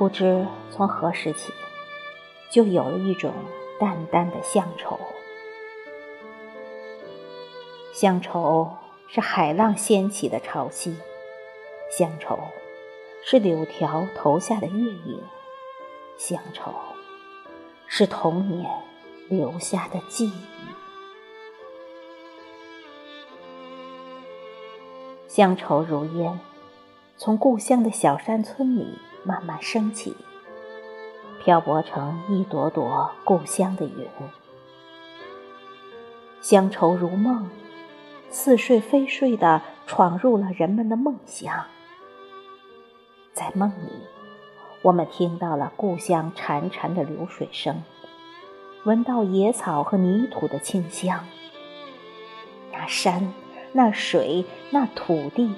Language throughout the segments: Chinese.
不知从何时起，就有了一种淡淡的乡愁。乡愁是海浪掀起的潮汐，乡愁是柳条投下的月影，乡愁是童年留下的记忆。乡愁如烟，从故乡的小山村里慢慢升起，漂泊成一朵朵故乡的云。乡愁如梦。似睡非睡的闯入了人们的梦乡，在梦里，我们听到了故乡潺潺的流水声，闻到野草和泥土的清香。那山，那水，那土地，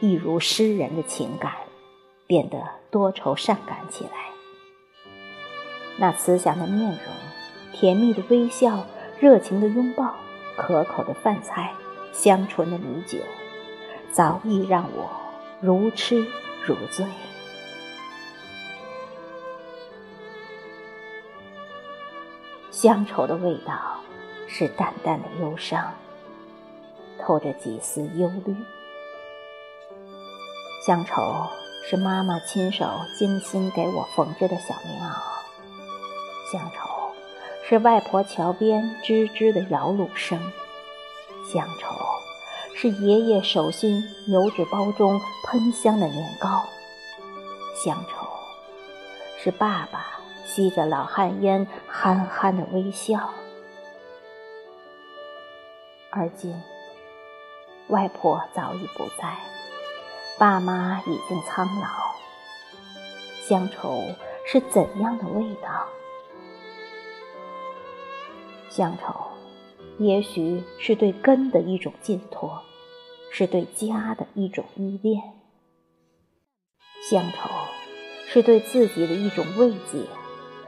一如诗人的情感，变得多愁善感起来。那慈祥的面容，甜蜜的微笑，热情的拥抱，可口的饭菜。香醇的米酒，早已让我如痴如醉。乡愁的味道是淡淡的忧伤，透着几丝忧虑。乡愁是妈妈亲手精心给我缝制的小棉袄，乡愁是外婆桥边吱吱的摇橹声。乡愁，是爷爷手心油纸包中喷香的年糕；乡愁，是爸爸吸着老旱烟憨憨的微笑。而今，外婆早已不在，爸妈已经苍老。乡愁是怎样的味道？乡愁。也许是对根的一种寄托，是对家的一种依恋。乡愁，是对自己的一种慰藉，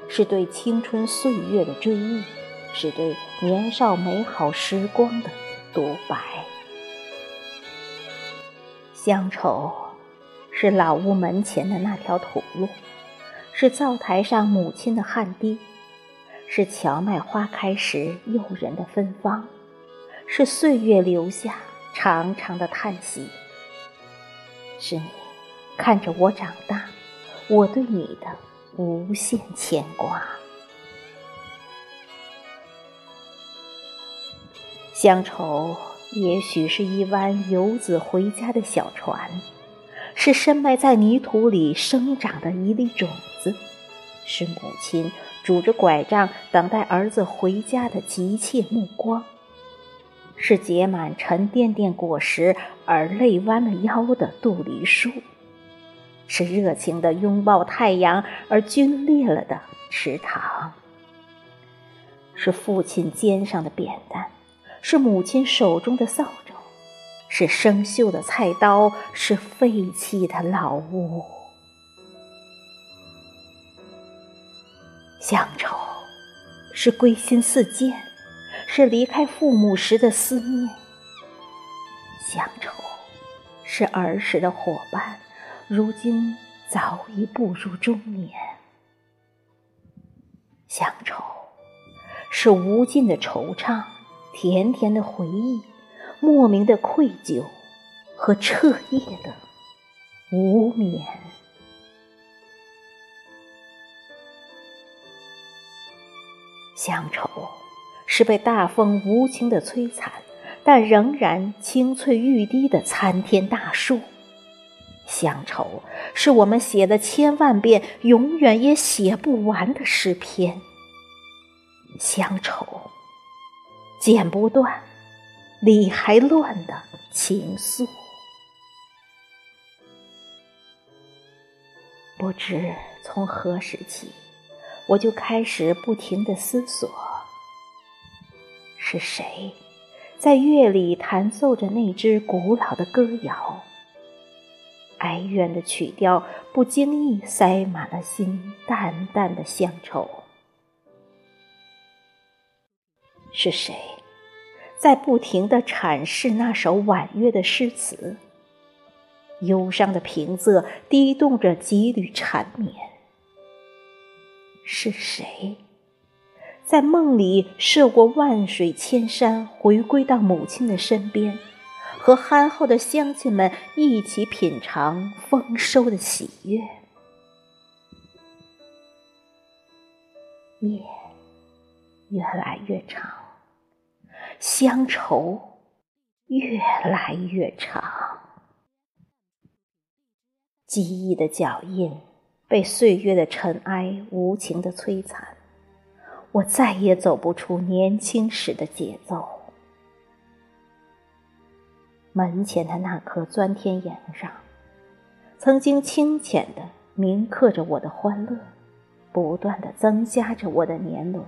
是对青春岁月的追忆，是对年少美好时光的独白。乡愁，是老屋门前的那条土路，是灶台上母亲的汗滴。是荞麦花开时诱人的芬芳，是岁月留下长长的叹息。是你看着我长大，我对你的无限牵挂。乡愁也许是一湾游子回家的小船，是深埋在泥土里生长的一粒种子，是母亲。拄着拐杖等待儿子回家的急切目光，是结满沉甸甸果实而泪弯了腰的杜梨树，是热情的拥抱太阳而皲裂了的池塘，是父亲肩上的扁担，是母亲手中的扫帚，是生锈的菜刀，是废弃的老屋。乡愁，是归心似箭，是离开父母时的思念。乡愁，是儿时的伙伴，如今早已步入中年。乡愁，是无尽的惆怅，甜甜的回忆，莫名的愧疚和彻夜的无眠。乡愁，是被大风无情的摧残，但仍然青翠欲滴的参天大树。乡愁，是我们写了千万遍，永远也写不完的诗篇。乡愁，剪不断，理还乱的情愫。不知从何时起。我就开始不停的思索：是谁在月里弹奏着那支古老的歌谣？哀怨的曲调不经意塞满了心淡淡的乡愁。是谁在不停的阐释那首婉约的诗词？忧伤的平仄低动着几缕缠绵。是谁？在梦里涉过万水千山，回归到母亲的身边，和憨厚的乡亲们一起品尝丰收的喜悦。夜越来越长，乡愁越来越长，记忆的脚印被岁月的尘埃无情的摧残。我再也走不出年轻时的节奏。门前的那棵钻天杨上，曾经清浅的铭刻着我的欢乐，不断的增加着我的年轮。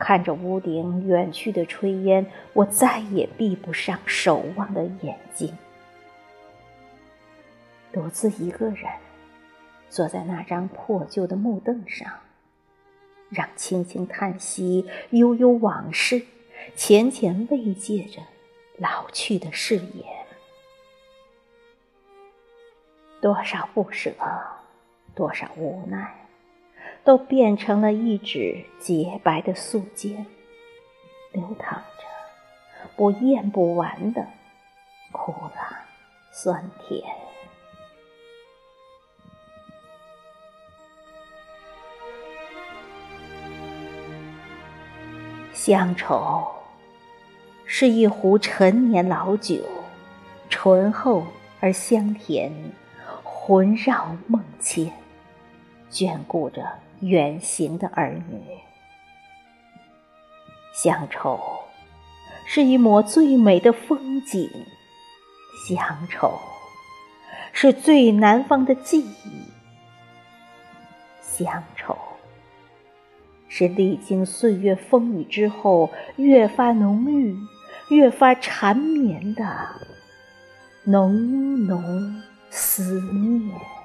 看着屋顶远去的炊烟，我再也闭不上守望的眼睛。独自一个人坐在那张破旧的木凳上。让轻轻叹息，悠悠往事，浅浅慰藉着老去的誓言。多少不舍，多少无奈，都变成了一纸洁白的素笺，流淌着我咽不完的苦辣酸甜。乡愁是一壶陈年老酒，醇厚而香甜，魂绕梦牵，眷顾着远行的儿女。乡愁是一抹最美的风景，乡愁是最南方的记忆，乡愁。是历经岁月风雨之后，越发浓郁、越发缠绵的浓浓思念。